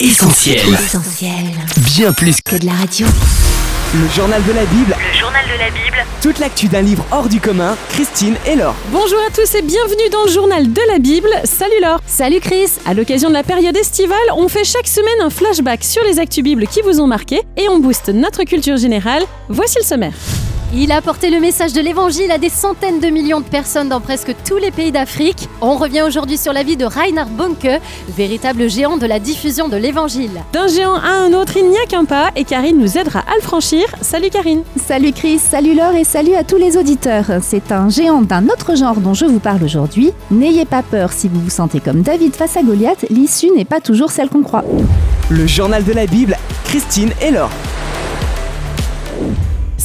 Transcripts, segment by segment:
Essentiel. Essentiel. Bien plus Que de la radio. Le journal de la Bible, Le journal de la Bible, toute l'actu d'un livre hors du commun, Christine et Laure. Bonjour à tous et bienvenue dans le journal de la Bible. Salut Laure. Salut Chris. À l'occasion de la période estivale, on fait chaque semaine un flashback sur les actus Bibles qui vous ont marqué et on booste notre culture générale. Voici le sommaire. Il a apporté le message de l'évangile à des centaines de millions de personnes dans presque tous les pays d'Afrique. On revient aujourd'hui sur la vie de Reinhard Bonke, véritable géant de la diffusion de l'évangile. D'un géant à un autre, il n'y a qu'un pas et Karine nous aidera à le franchir. Salut Karine. Salut Chris, salut Laure et salut à tous les auditeurs. C'est un géant d'un autre genre dont je vous parle aujourd'hui. N'ayez pas peur si vous vous sentez comme David face à Goliath, l'issue n'est pas toujours celle qu'on croit. Le journal de la Bible, Christine et Laure.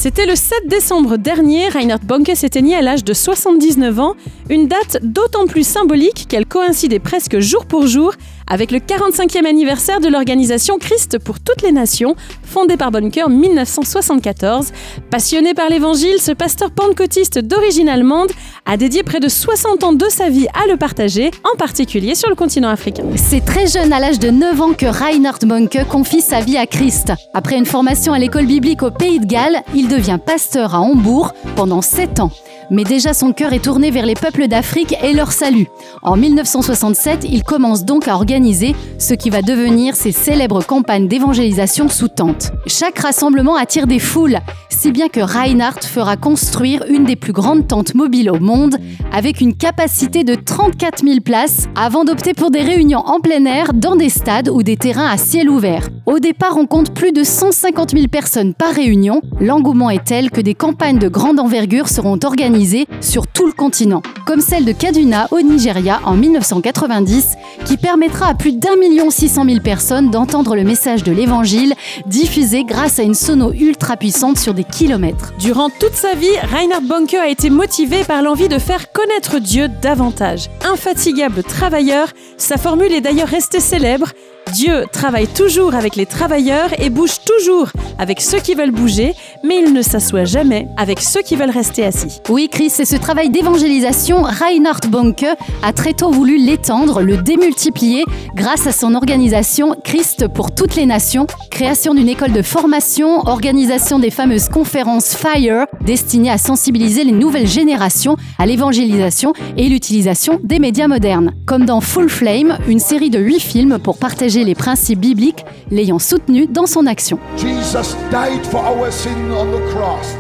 C'était le 7 décembre dernier, Reinhard Bonke s'éteignit à l'âge de 79 ans, une date d'autant plus symbolique qu'elle coïncidait presque jour pour jour avec le 45e anniversaire de l'organisation Christ pour toutes les nations, fondée par Bonke en 1974. Passionné par l'évangile, ce pasteur pentecôtiste d'origine allemande a dédié près de 60 ans de sa vie à le partager, en particulier sur le continent africain. C'est très jeune, à l'âge de 9 ans, que Reinhard Bonke confie sa vie à Christ. Après une formation à l'école biblique au Pays de Galles, il devient pasteur à Hambourg pendant 7 ans. Mais déjà son cœur est tourné vers les peuples d'Afrique et leur salut. En 1967, il commence donc à organiser ce qui va devenir ses célèbres campagnes d'évangélisation sous tente. Chaque rassemblement attire des foules, si bien que Reinhardt fera construire une des plus grandes tentes mobiles au monde, avec une capacité de 34 000 places, avant d'opter pour des réunions en plein air dans des stades ou des terrains à ciel ouvert. Au départ, on compte plus de 150 000 personnes par réunion. L'engouement est tel que des campagnes de grande envergure seront organisées sur tout le continent, comme celle de Kaduna au Nigeria en 1990, qui permettra à plus d'un million six cent mille personnes d'entendre le message de l'évangile diffusé grâce à une sono ultra puissante sur des kilomètres. Durant toute sa vie, Reinhard Bonke a été motivé par l'envie de faire connaître Dieu davantage. Infatigable travailleur, sa formule est d'ailleurs restée célèbre. Dieu travaille toujours avec les travailleurs et bouge toujours avec ceux qui veulent bouger, mais il ne s'assoit jamais avec ceux qui veulent rester assis. Oui, Chris, c'est ce travail d'évangélisation. Reinhard Bonke a très tôt voulu l'étendre, le démultiplier grâce à son organisation Christ pour toutes les nations, création d'une école de formation, organisation des fameuses conférences FIRE destinées à sensibiliser les nouvelles générations à l'évangélisation et l'utilisation des médias modernes. Comme dans Full Flame, une série de huit films pour partager les principes bibliques, l'ayant soutenu dans son action. Jesus died for our sin on the cross.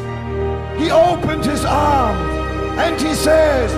He opened his arms and he says,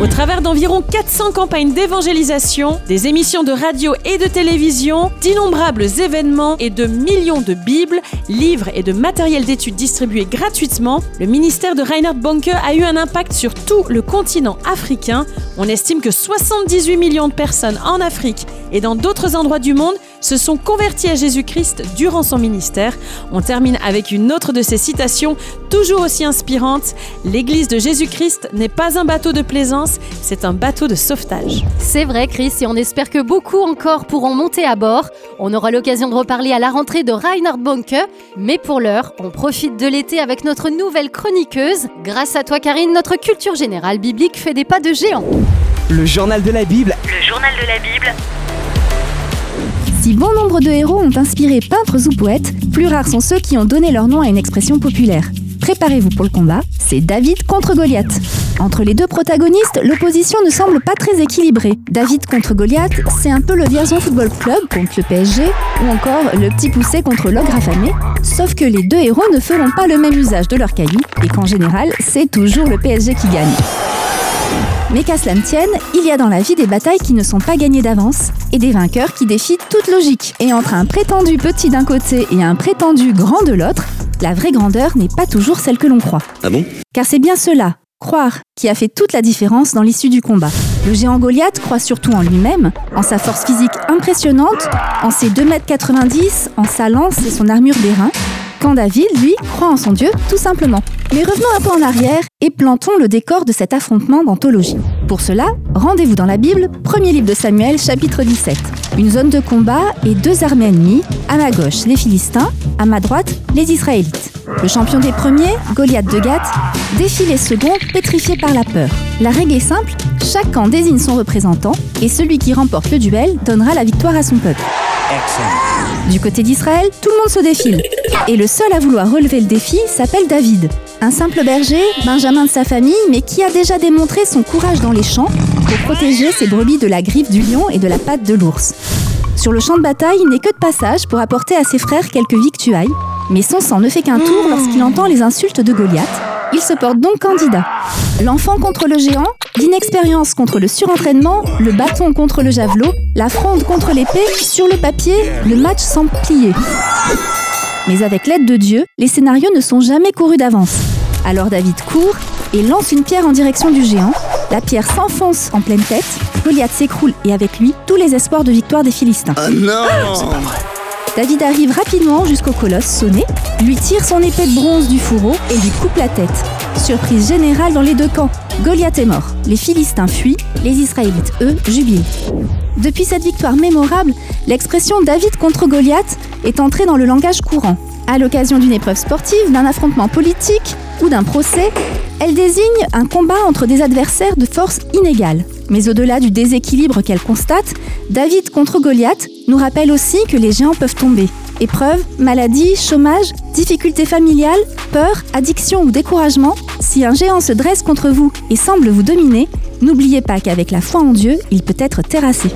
Au travers d'environ 400 campagnes d'évangélisation, des émissions de radio et de télévision, d'innombrables événements et de millions de Bibles, livres et de matériel d'études distribués gratuitement, le ministère de Reinhard Bonke a eu un impact sur tout le continent africain. On estime que 78 millions de personnes en Afrique et dans d'autres endroits du monde se sont convertis à Jésus-Christ durant son ministère. On termine avec une autre de ses citations, toujours aussi inspirante. L'Église de Jésus-Christ n'est pas un bateau de plaisance, c'est un bateau de sauvetage. C'est vrai, Chris, et on espère que beaucoup encore pourront monter à bord. On aura l'occasion de reparler à la rentrée de Reinhard Bonke, mais pour l'heure, on profite de l'été avec notre nouvelle chroniqueuse. Grâce à toi, Karine, notre culture générale biblique fait des pas de géant. Le journal de la Bible, le journal de la Bible, Si bon nombre de héros ont inspiré peintres ou poètes, plus rares sont ceux qui ont donné leur nom à une expression populaire. Préparez-vous pour le combat, c'est David contre Goliath. Entre les deux protagonistes, l'opposition ne semble pas très équilibrée. David contre Goliath, c'est un peu le Vierzon Football Club contre le PSG, ou encore le petit poussé contre l'ogre affamé, sauf que les deux héros ne feront pas le même usage de leur caillou, et qu'en général, c'est toujours le PSG qui gagne. Mais qu'à cela ne tienne, il y a dans la vie des batailles qui ne sont pas gagnées d'avance et des vainqueurs qui défient toute logique. Et entre un prétendu petit d'un côté et un prétendu grand de l'autre, la vraie grandeur n'est pas toujours celle que l'on croit. Ah bon? Car c'est bien cela, croire, qui a fait toute la différence dans l'issue du combat. Le géant Goliath croit surtout en lui-même, en sa force physique impressionnante, en ses 2m90, en sa lance et son armure d'airain, quand David, lui, croit en son Dieu, tout simplement. Mais revenons un peu en arrière et plantons le décor de cet affrontement d'anthologie. Pour cela, rendez-vous dans la Bible, premier livre de Samuel, chapitre 17. Une zone de combat et deux armées ennemies, à ma gauche les Philistins, à ma droite les Israélites. Le champion des premiers, Goliath de Gath, défie les seconds pétrifiés par la peur. La règle est simple, Chaque camp désigne son représentant et celui qui remporte le duel donnera la victoire à son peuple. Du côté d'Israël, tout le monde se défile. Et le seul à vouloir relever le défi s'appelle David. Un simple berger, benjamin de sa famille, mais qui a déjà démontré son courage dans les champs pour protéger ses brebis de la griffe du lion et de la patte de l'ours. Sur le champ de bataille, il n'est que de passage pour apporter à ses frères quelques victuailles, mais son sang ne fait qu'un tour lorsqu'il entend les insultes de Goliath. Il se porte donc candidat. L'enfant contre le géant, l'inexpérience contre le surentraînement, le bâton contre le javelot, la fronde contre l'épée, sur le papier, le match semble plié. Mais avec l'aide de Dieu, les scénarios ne sont jamais courus d'avance. Alors David court et lance une pierre en direction du géant. La pierre s'enfonce en pleine tête, Goliath s'écroule et avec lui tous les espoirs de victoire des Philistins. David arrive rapidement jusqu'au colosse sonné, lui tire son épée de bronze du fourreau et lui coupe la tête. Surprise générale dans les deux camps. Goliath est mort. Les Philistins fuient, les Israélites, eux, jubilent. Depuis cette victoire mémorable, l'expression David contre Goliath est entrée dans le langage courant. À l'occasion d'une épreuve sportive, d'un affrontement politique ou d'un procès, elle désigne un combat entre des adversaires de force inégale. Mais au-delà du déséquilibre qu'elle constate, David contre Goliath nous rappelle aussi que les géants peuvent tomber. Épreuves, maladies, chômage, difficultés familiales, peur, addiction ou découragement, si un géant se dresse contre vous et semble vous dominer, n'oubliez pas qu'avec la foi en Dieu, il peut être terrassé.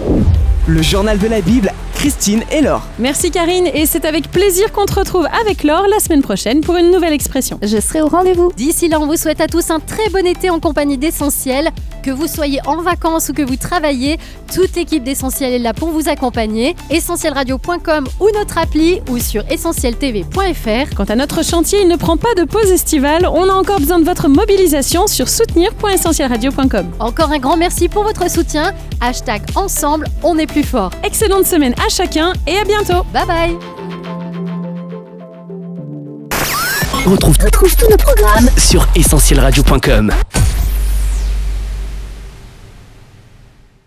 Le journal de la Bible, Christine et Laure. Merci Karine et c'est avec plaisir qu'on te retrouve avec Laure la semaine prochaine pour une nouvelle expression. Je serai au rendez-vous. D'ici là, on vous souhaite à tous un très bon été en compagnie d'Essentiel. Que vous soyez en vacances ou que vous travaillez, toute l'équipe d'Essentiel est là pour vous accompagner. Essentielradio.com ou notre appli ou sur essentieltv.fr. Quant à notre chantier, il ne prend pas de pause estivale. On a encore besoin de votre mobilisation sur soutenir.essentielradio.com. Encore un grand merci pour votre soutien. Hashtag ensemble, on est plus fort. Excellente semaine à chacun et à bientôt. Bye bye Retrouve, retrouve tous nos programmes sur essentielradio.com.